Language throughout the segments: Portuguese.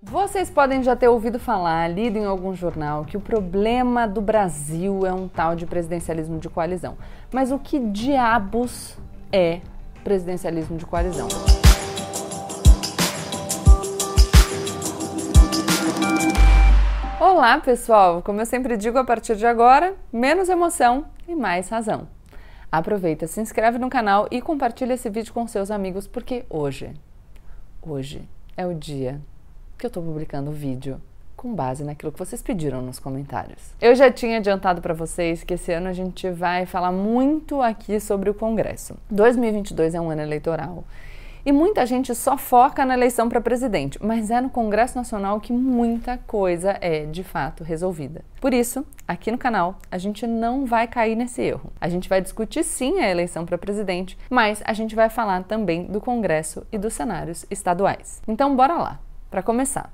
Vocês podem já ter ouvido falar, lido em algum jornal, que o problema do Brasil é um tal de presidencialismo de coalizão. Mas o que diabos é presidencialismo de coalizão? Olá, pessoal! Como eu sempre digo, a partir de agora, menos emoção e mais razão. Aproveita, se inscreve no canal e compartilha esse vídeo com seus amigos, porque hoje, hoje é o dia que eu estou publicando vídeo com base naquilo que vocês pediram nos comentários. Eu já tinha adiantado para vocês que esse ano a gente vai falar muito aqui sobre o Congresso. 2022 é um ano eleitoral. E muita gente só foca na eleição para presidente, mas é no Congresso Nacional que muita coisa é de fato resolvida. Por isso, aqui no canal, a gente não vai cair nesse erro. A gente vai discutir sim a eleição para presidente, mas a gente vai falar também do Congresso e dos cenários estaduais. Então, bora lá! Para começar,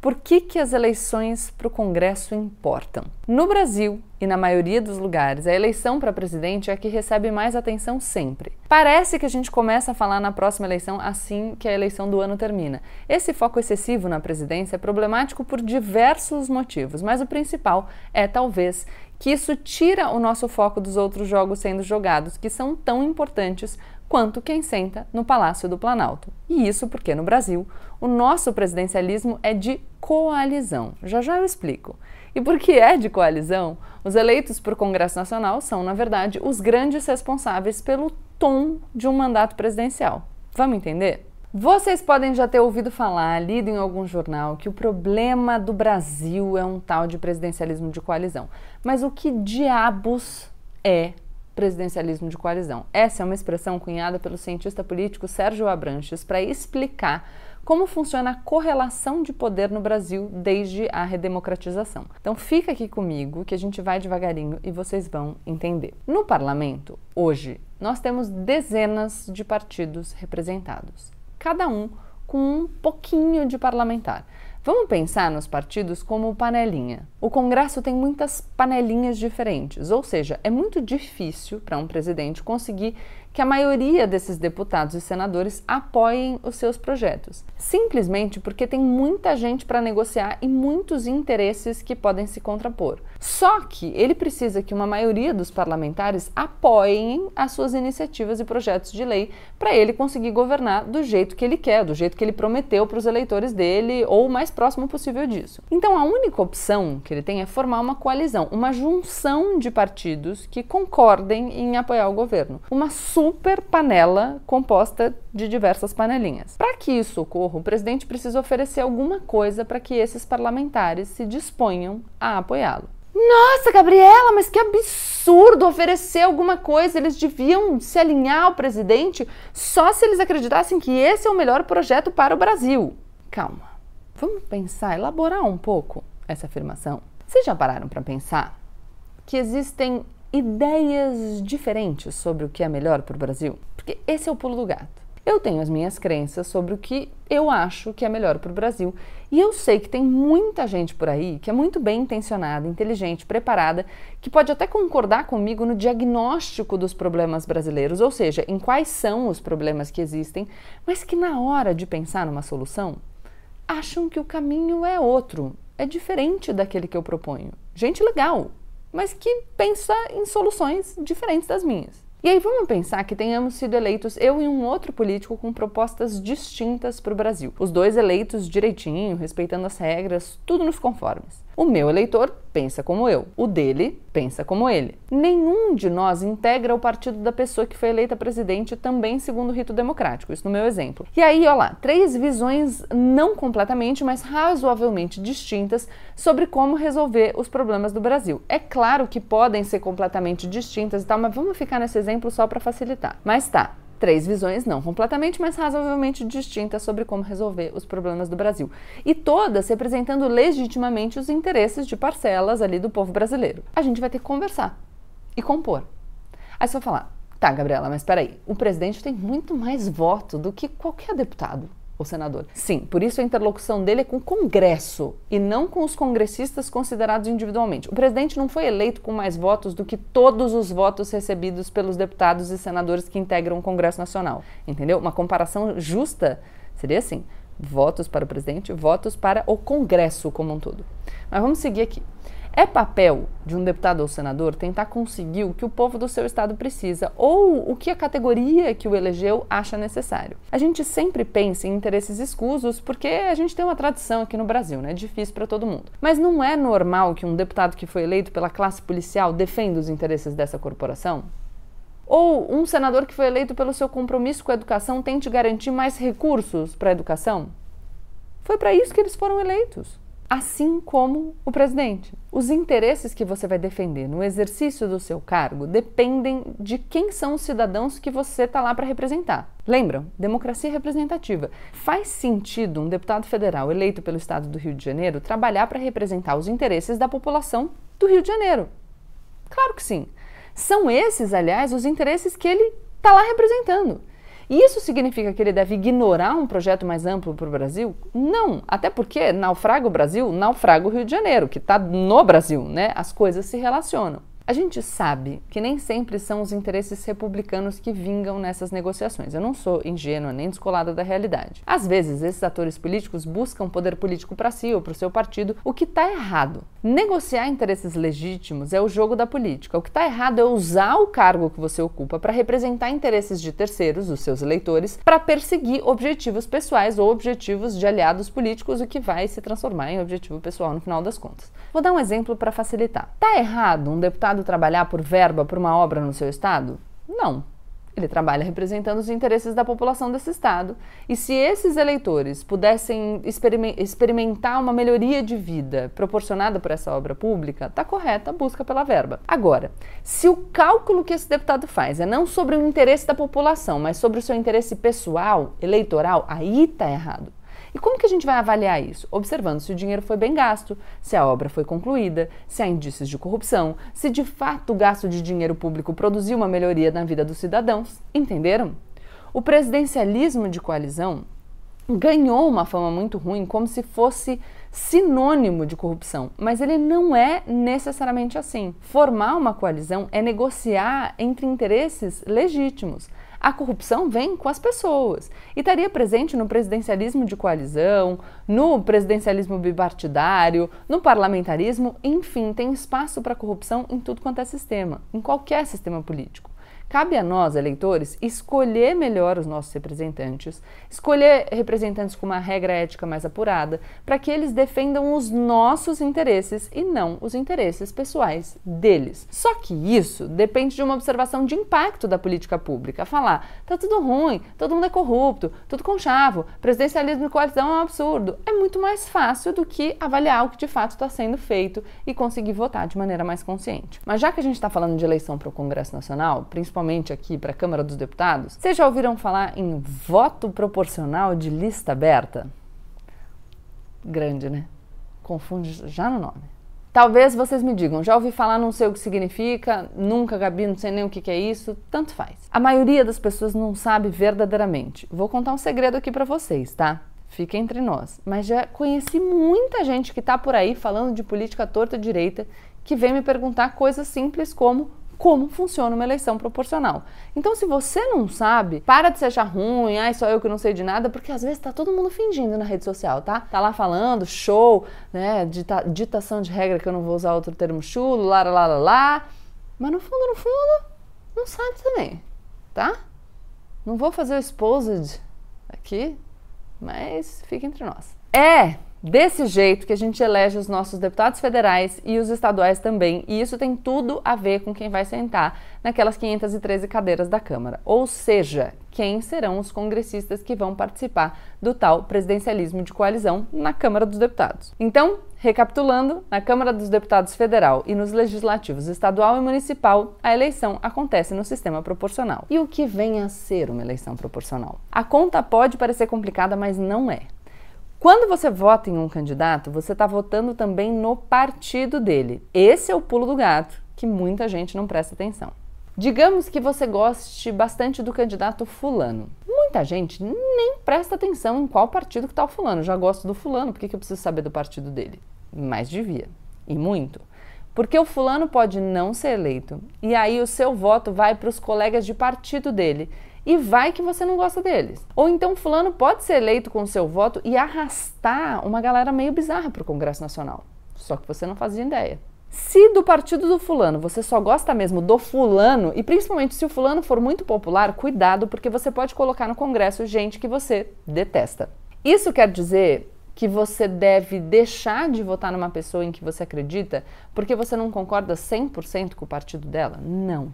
por que, que as eleições para o Congresso importam? No Brasil e na maioria dos lugares, a eleição para presidente é a que recebe mais atenção sempre. Parece que a gente começa a falar na próxima eleição assim que a eleição do ano termina. Esse foco excessivo na presidência é problemático por diversos motivos, mas o principal é talvez que isso tira o nosso foco dos outros jogos sendo jogados, que são tão importantes quanto quem senta no Palácio do Planalto. E isso porque no Brasil o nosso presidencialismo é de coalizão. Já já eu explico. E por que é de coalizão? Os eleitos para o Congresso Nacional são, na verdade, os grandes responsáveis pelo tom de um mandato presidencial. Vamos entender? Vocês podem já ter ouvido falar, lido em algum jornal, que o problema do Brasil é um tal de presidencialismo de coalizão. Mas o que diabos é presidencialismo de coalizão. Essa é uma expressão cunhada pelo cientista político Sérgio Abranches para explicar como funciona a correlação de poder no Brasil desde a redemocratização. Então fica aqui comigo que a gente vai devagarinho e vocês vão entender. No parlamento, hoje, nós temos dezenas de partidos representados, cada um com um pouquinho de parlamentar. Vamos pensar nos partidos como panelinha. O Congresso tem muitas panelinhas diferentes, ou seja, é muito difícil para um presidente conseguir que a maioria desses deputados e senadores apoiem os seus projetos, simplesmente porque tem muita gente para negociar e muitos interesses que podem se contrapor. Só que ele precisa que uma maioria dos parlamentares apoiem as suas iniciativas e projetos de lei para ele conseguir governar do jeito que ele quer, do jeito que ele prometeu para os eleitores dele ou mais próximo possível disso. Então a única opção que ele tem é formar uma coalizão, uma junção de partidos que concordem em apoiar o governo. Uma super panela composta de diversas panelinhas. Para que isso ocorra, o presidente precisa oferecer alguma coisa para que esses parlamentares se disponham a apoiá-lo. Nossa, Gabriela, mas que absurdo oferecer alguma coisa. Eles deviam se alinhar ao presidente só se eles acreditassem que esse é o melhor projeto para o Brasil. Calma. Vamos pensar, elaborar um pouco essa afirmação. Vocês já pararam para pensar que existem ideias diferentes sobre o que é melhor para o Brasil? Porque esse é o pulo do gato. Eu tenho as minhas crenças sobre o que eu acho que é melhor para o Brasil. E eu sei que tem muita gente por aí que é muito bem intencionada, inteligente, preparada, que pode até concordar comigo no diagnóstico dos problemas brasileiros, ou seja, em quais são os problemas que existem, mas que na hora de pensar numa solução, acham que o caminho é outro, é diferente daquele que eu proponho. Gente legal, mas que pensa em soluções diferentes das minhas. E aí vamos pensar que tenhamos sido eleitos eu e um outro político com propostas distintas para o Brasil. Os dois eleitos direitinho, respeitando as regras, tudo nos conformes. O meu eleitor pensa como eu, o dele pensa como ele. Nenhum de nós integra o partido da pessoa que foi eleita presidente também segundo o rito democrático, isso no meu exemplo. E aí, olha lá, três visões não completamente, mas razoavelmente distintas sobre como resolver os problemas do Brasil. É claro que podem ser completamente distintas e tal, mas vamos ficar nesse exemplo só para facilitar. Mas tá, três visões não completamente, mas razoavelmente distintas sobre como resolver os problemas do Brasil. E todas representando legitimamente os interesses de parcelas ali do povo brasileiro. A gente vai ter que conversar e compor. Aí você vai falar, tá, Gabriela, mas peraí, o presidente tem muito mais voto do que qualquer deputado o senador. Sim, por isso a interlocução dele é com o Congresso e não com os congressistas considerados individualmente. O presidente não foi eleito com mais votos do que todos os votos recebidos pelos deputados e senadores que integram o Congresso Nacional. Entendeu? Uma comparação justa seria assim: Votos para o presidente, votos para o Congresso como um todo. Mas vamos seguir aqui. É papel de um deputado ou senador tentar conseguir o que o povo do seu estado precisa ou o que a categoria que o elegeu acha necessário. A gente sempre pensa em interesses escusos porque a gente tem uma tradição aqui no Brasil, né? É difícil para todo mundo. Mas não é normal que um deputado que foi eleito pela classe policial defenda os interesses dessa corporação? Ou um senador que foi eleito pelo seu compromisso com a educação tente garantir mais recursos para a educação? Foi para isso que eles foram eleitos assim como o presidente. Os interesses que você vai defender no exercício do seu cargo dependem de quem são os cidadãos que você está lá para representar. Lembram? Democracia representativa. Faz sentido um deputado federal eleito pelo estado do Rio de Janeiro trabalhar para representar os interesses da população do Rio de Janeiro? Claro que sim. São esses, aliás, os interesses que ele está lá representando. Isso significa que ele deve ignorar um projeto mais amplo para o Brasil? Não, até porque naufraga o Brasil, naufraga o Rio de Janeiro, que está no Brasil, né? As coisas se relacionam. A gente sabe que nem sempre são os interesses republicanos que vingam nessas negociações. Eu não sou ingênua nem descolada da realidade. Às vezes, esses atores políticos buscam poder político para si ou para o seu partido, o que está errado. Negociar interesses legítimos é o jogo da política. O que está errado é usar o cargo que você ocupa para representar interesses de terceiros, os seus eleitores, para perseguir objetivos pessoais ou objetivos de aliados políticos, o que vai se transformar em objetivo pessoal no final das contas. Vou dar um exemplo para facilitar. Está errado um deputado Trabalhar por verba para uma obra no seu Estado? Não. Ele trabalha representando os interesses da população desse Estado. E se esses eleitores pudessem experimentar uma melhoria de vida proporcionada por essa obra pública, está correta a busca pela verba. Agora, se o cálculo que esse deputado faz é não sobre o interesse da população, mas sobre o seu interesse pessoal, eleitoral, aí está errado. E como que a gente vai avaliar isso? Observando se o dinheiro foi bem gasto, se a obra foi concluída, se há indícios de corrupção, se de fato o gasto de dinheiro público produziu uma melhoria na vida dos cidadãos. Entenderam? O presidencialismo de coalizão ganhou uma fama muito ruim como se fosse sinônimo de corrupção, mas ele não é necessariamente assim. Formar uma coalizão é negociar entre interesses legítimos. A corrupção vem com as pessoas e estaria presente no presidencialismo de coalizão, no presidencialismo bipartidário, no parlamentarismo, enfim, tem espaço para corrupção em tudo quanto é sistema, em qualquer sistema político. Cabe a nós, eleitores, escolher melhor os nossos representantes, escolher representantes com uma regra ética mais apurada, para que eles defendam os nossos interesses e não os interesses pessoais deles. Só que isso depende de uma observação de impacto da política pública. Falar, tá tudo ruim, todo mundo é corrupto, tudo conchavo, presidencialismo e coalizão é um absurdo. É muito mais fácil do que avaliar o que de fato está sendo feito e conseguir votar de maneira mais consciente. Mas já que a gente está falando de eleição para o Congresso Nacional, principalmente principalmente aqui para a Câmara dos Deputados, vocês já ouviram falar em voto proporcional de lista aberta? Grande, né? Confunde já no nome. Talvez vocês me digam, já ouvi falar, não sei o que significa, nunca, Gabi, não sei nem o que, é isso, tanto faz. A maioria das pessoas não sabe verdadeiramente. Vou contar um segredo aqui para vocês, tá? Fica entre nós. Mas já conheci muita gente que tá por aí falando de política torta direita que vem me perguntar coisas simples como como funciona uma eleição proporcional. Então, se você não sabe, para de se achar ruim, ai, só eu que não sei de nada, porque às vezes tá todo mundo fingindo na rede social, tá? Tá lá falando, show, né, dita, ditação de regra, que eu não vou usar outro termo chulo, lá, lá, lá, lá, mas no fundo, no fundo, não sabe também, tá? Não vou fazer o exposed aqui, mas fica entre nós. É desse jeito que a gente elege os nossos deputados federais e os estaduais também, e isso tem tudo a ver com quem vai sentar naquelas 513 cadeiras da Câmara, ou seja, quem serão os congressistas que vão participar do tal presidencialismo de coalizão na Câmara dos Deputados. Então, recapitulando, na Câmara dos Deputados Federal e nos legislativos estadual e municipal, a eleição acontece no sistema proporcional. E o que vem a ser uma eleição proporcional? A conta pode parecer complicada, mas não é. Quando você vota em um candidato, você está votando também no partido dele. Esse é o pulo do gato que muita gente não presta atenção. Digamos que você goste bastante do candidato fulano. Muita gente nem presta atenção em qual partido que está o fulano. Já gosto do fulano, por que, que eu preciso saber do partido dele? Mas devia. E muito. Porque o fulano pode não ser eleito. E aí o seu voto vai para os colegas de partido dele. E vai que você não gosta deles. Ou então fulano pode ser eleito com seu voto e arrastar uma galera meio bizarra para o Congresso Nacional. Só que você não fazia ideia. Se do partido do fulano você só gosta mesmo do fulano, e principalmente se o fulano for muito popular, cuidado, porque você pode colocar no Congresso gente que você detesta. Isso quer dizer que você deve deixar de votar numa pessoa em que você acredita porque você não concorda 100% com o partido dela? Não.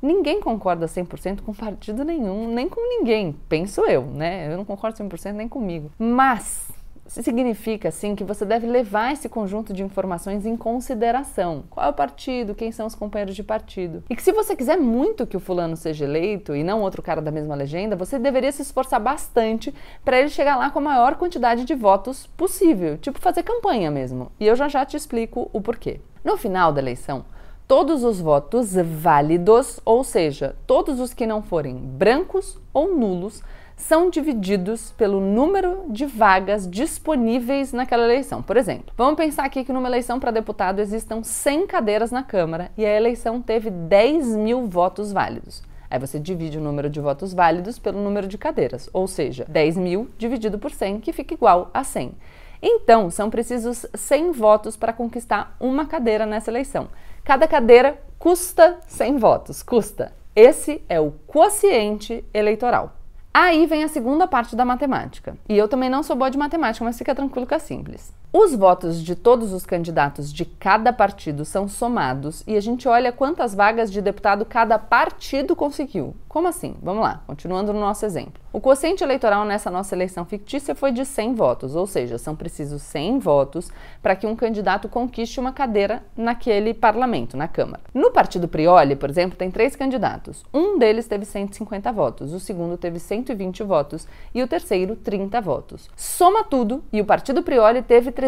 Ninguém concorda 100% com partido nenhum, nem com ninguém, penso eu, né? Eu não concordo 100% nem comigo. Mas significa, sim, que você deve levar esse conjunto de informações em consideração. Qual é o partido, quem são os companheiros de partido. E que se você quiser muito que o fulano seja eleito e não outro cara da mesma legenda, você deveria se esforçar bastante para ele chegar lá com a maior quantidade de votos possível, tipo fazer campanha mesmo. E eu já já te explico o porquê. No final da eleição, todos os votos válidos, ou seja, todos os que não forem brancos ou nulos, são divididos pelo número de vagas disponíveis naquela eleição. Por exemplo, vamos pensar aqui que numa eleição para deputado existam 100 cadeiras na Câmara e a eleição teve 10 mil votos válidos. Aí você divide o número de votos válidos pelo número de cadeiras, ou seja, 10 mil dividido por 100, que fica igual a 100. Então, são precisos 100 votos para conquistar uma cadeira nessa eleição. Cada cadeira custa 100 votos, custa. Esse é o quociente eleitoral. Aí vem a segunda parte da matemática. E eu também não sou boa de matemática, mas fica tranquilo que é simples. Os votos de todos os candidatos de cada partido são somados e a gente olha quantas vagas de deputado cada partido conseguiu. Como assim? Vamos lá, continuando no nosso exemplo. O quociente eleitoral nessa nossa eleição fictícia foi de 100 votos, ou seja, são precisos 100 votos para que um candidato conquiste uma cadeira naquele parlamento, na Câmara. No partido Prioli, por exemplo, tem três candidatos. Um deles teve 150 votos, o segundo teve 120 votos e o terceiro 30 votos. Soma tudo e o partido Prioli teve 300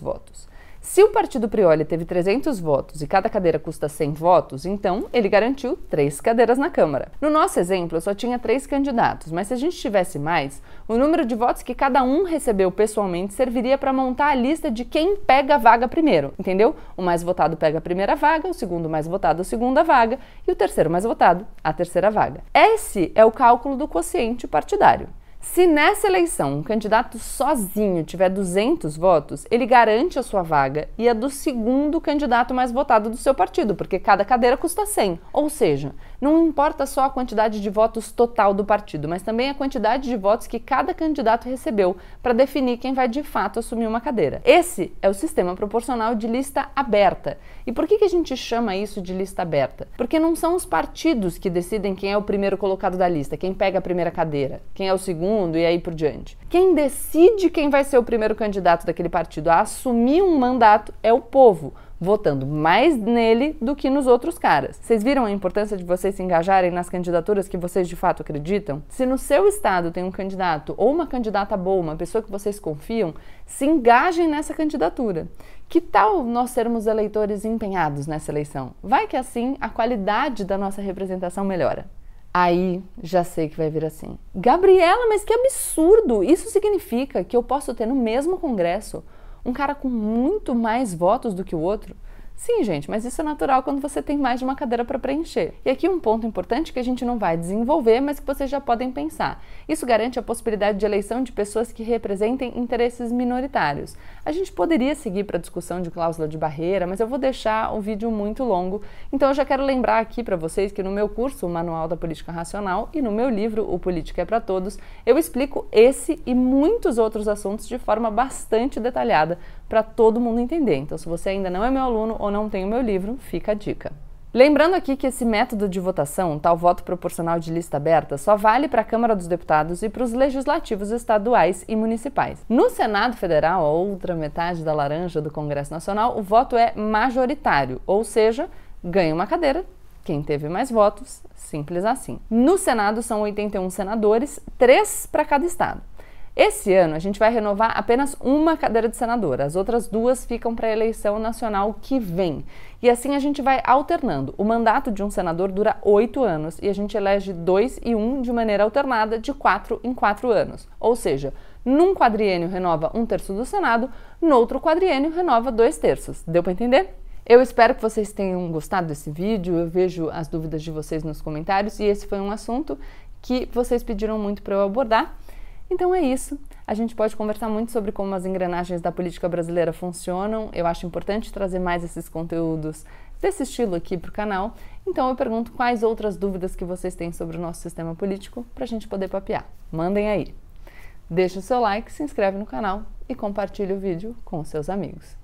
votos. Se o partido Prioli teve 300 votos e cada cadeira custa 100 votos, então ele garantiu três cadeiras na Câmara. No nosso exemplo, só tinha três candidatos, mas se a gente tivesse mais, o número de votos que cada um recebeu pessoalmente serviria para montar a lista de quem pega a vaga primeiro, entendeu? O mais votado pega a primeira vaga, o segundo mais votado a segunda vaga e o terceiro mais votado a terceira vaga. Esse é o cálculo do quociente partidário. Se nessa eleição um candidato sozinho tiver 200 votos, ele garante a sua vaga e a do segundo candidato mais votado do seu partido, porque cada cadeira custa 100. Ou seja, não importa só a quantidade de votos total do partido, mas também a quantidade de votos que cada candidato recebeu para definir quem vai de fato assumir uma cadeira. Esse é o sistema proporcional de lista aberta. E por que, que a gente chama isso de lista aberta? Porque não são os partidos que decidem quem é o primeiro colocado da lista, quem pega a primeira cadeira, quem é o segundo segundo e aí por diante. Quem decide quem vai ser o primeiro candidato daquele partido a assumir um mandato é o povo, votando mais nele do que nos outros caras. Vocês viram a importância de vocês se engajarem nas candidaturas que vocês de fato acreditam? Se no seu estado tem um candidato ou uma candidata boa, uma pessoa que vocês confiam, se engajem nessa candidatura. Que tal nós sermos eleitores empenhados nessa eleição? Vai que assim a qualidade da nossa representação melhora. Aí já sei que vai vir assim. Gabriela, mas que absurdo! Isso significa que eu posso ter no mesmo congresso um cara com muito mais votos do que o outro? Sim, gente, mas isso é natural quando você tem mais de uma cadeira para preencher. E aqui um ponto importante que a gente não vai desenvolver, mas que vocês já podem pensar. Isso garante a possibilidade de eleição de pessoas que representem interesses minoritários. A gente poderia seguir para a discussão de cláusula de barreira, mas eu vou deixar o vídeo muito longo. Então eu já quero lembrar aqui para vocês que no meu curso, o Manual da Política Racional, e no meu livro, O Política é para Todos, eu explico esse e muitos outros assuntos de forma bastante detalhada para todo mundo entender. Então, se você ainda não é meu aluno ou não tem o meu livro, fica a dica. Lembrando aqui que esse método de votação, tal voto proporcional de lista aberta, só vale para a Câmara dos Deputados e para os legislativos estaduais e municipais. No Senado Federal, a outra metade da laranja do Congresso Nacional, o voto é majoritário, ou seja, ganha uma cadeira quem teve mais votos, simples assim. No Senado são 81 senadores, três para cada estado. Esse ano a gente vai renovar apenas uma cadeira de senador, as outras duas ficam para a eleição nacional que vem. E assim a gente vai alternando. O mandato de um senador dura oito anos e a gente elege dois e um de maneira alternada de quatro em quatro anos. Ou seja, num quadriênio renova um terço do Senado, no outro quadriênio renova dois terços. Deu para entender? Eu espero que vocês tenham gostado desse vídeo. Eu vejo as dúvidas de vocês nos comentários e esse foi um assunto que vocês pediram muito para eu abordar. Então é isso. A gente pode conversar muito sobre como as engrenagens da política brasileira funcionam. Eu acho importante trazer mais esses conteúdos desse estilo aqui para o canal. Então eu pergunto quais outras dúvidas que vocês têm sobre o nosso sistema político para a gente poder papear. Mandem aí. Deixe o seu like, se inscreve no canal e compartilhe o vídeo com seus amigos.